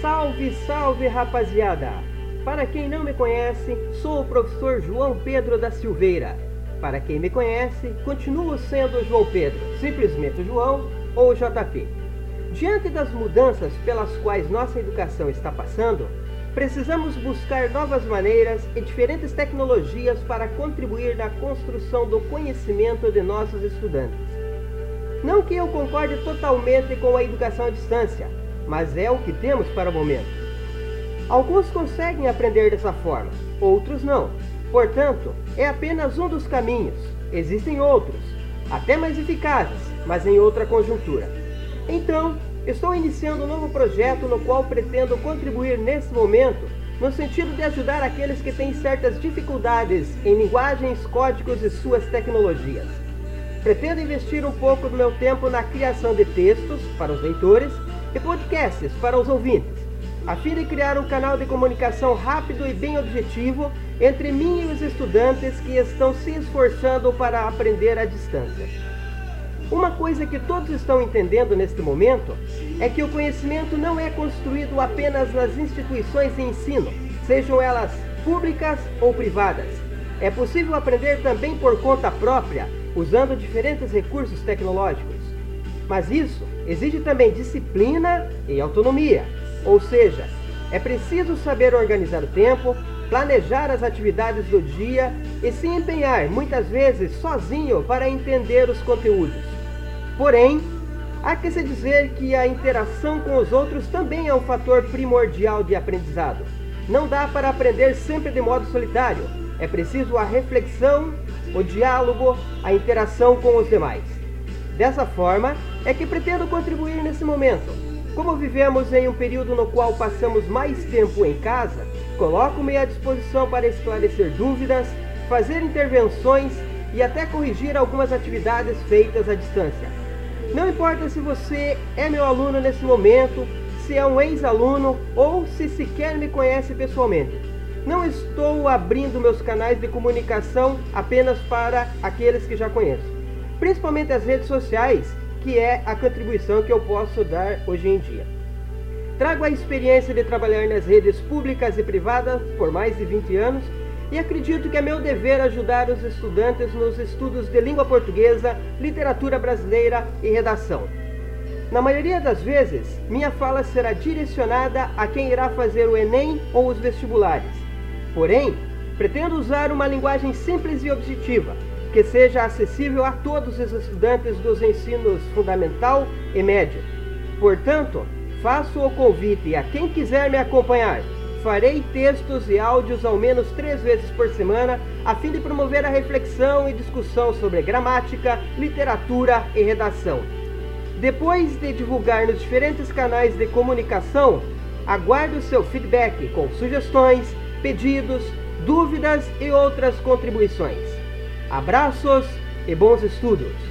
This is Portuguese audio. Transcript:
Salve, salve rapaziada! Para quem não me conhece, sou o professor João Pedro da Silveira. Para quem me conhece, continuo sendo João Pedro, simplesmente João ou JP. Diante das mudanças pelas quais nossa educação está passando, precisamos buscar novas maneiras e diferentes tecnologias para contribuir na construção do conhecimento de nossos estudantes. Não que eu concorde totalmente com a educação à distância, mas é o que temos para o momento. Alguns conseguem aprender dessa forma, outros não. Portanto, é apenas um dos caminhos. Existem outros, até mais eficazes, mas em outra conjuntura. Então, estou iniciando um novo projeto no qual pretendo contribuir nesse momento no sentido de ajudar aqueles que têm certas dificuldades em linguagens, códigos e suas tecnologias. Pretendo investir um pouco do meu tempo na criação de textos para os leitores e podcasts para os ouvintes, a fim de criar um canal de comunicação rápido e bem objetivo entre mim e os estudantes que estão se esforçando para aprender à distância. Uma coisa que todos estão entendendo neste momento é que o conhecimento não é construído apenas nas instituições de ensino, sejam elas públicas ou privadas. É possível aprender também por conta própria, usando diferentes recursos tecnológicos. Mas isso exige também disciplina e autonomia. Ou seja, é preciso saber organizar o tempo, planejar as atividades do dia e se empenhar, muitas vezes sozinho, para entender os conteúdos. Porém, há que se dizer que a interação com os outros também é um fator primordial de aprendizado. Não dá para aprender sempre de modo solitário. É preciso a reflexão, o diálogo, a interação com os demais. Dessa forma, é que pretendo contribuir nesse momento. Como vivemos em um período no qual passamos mais tempo em casa, coloco-me à disposição para esclarecer dúvidas, fazer intervenções e até corrigir algumas atividades feitas à distância. Não importa se você é meu aluno nesse momento, se é um ex-aluno ou se sequer me conhece pessoalmente. Não estou abrindo meus canais de comunicação apenas para aqueles que já conheço principalmente as redes sociais, que é a contribuição que eu posso dar hoje em dia. Trago a experiência de trabalhar nas redes públicas e privadas por mais de 20 anos e acredito que é meu dever ajudar os estudantes nos estudos de língua portuguesa, literatura brasileira e redação. Na maioria das vezes, minha fala será direcionada a quem irá fazer o Enem ou os vestibulares. Porém, pretendo usar uma linguagem simples e objetiva, que seja acessível a todos os estudantes dos ensinos fundamental e médio. Portanto, faço o convite a quem quiser me acompanhar. Farei textos e áudios ao menos três vezes por semana, a fim de promover a reflexão e discussão sobre gramática, literatura e redação. Depois de divulgar nos diferentes canais de comunicação, aguardo seu feedback com sugestões, pedidos, dúvidas e outras contribuições. Abraços e bons estudos!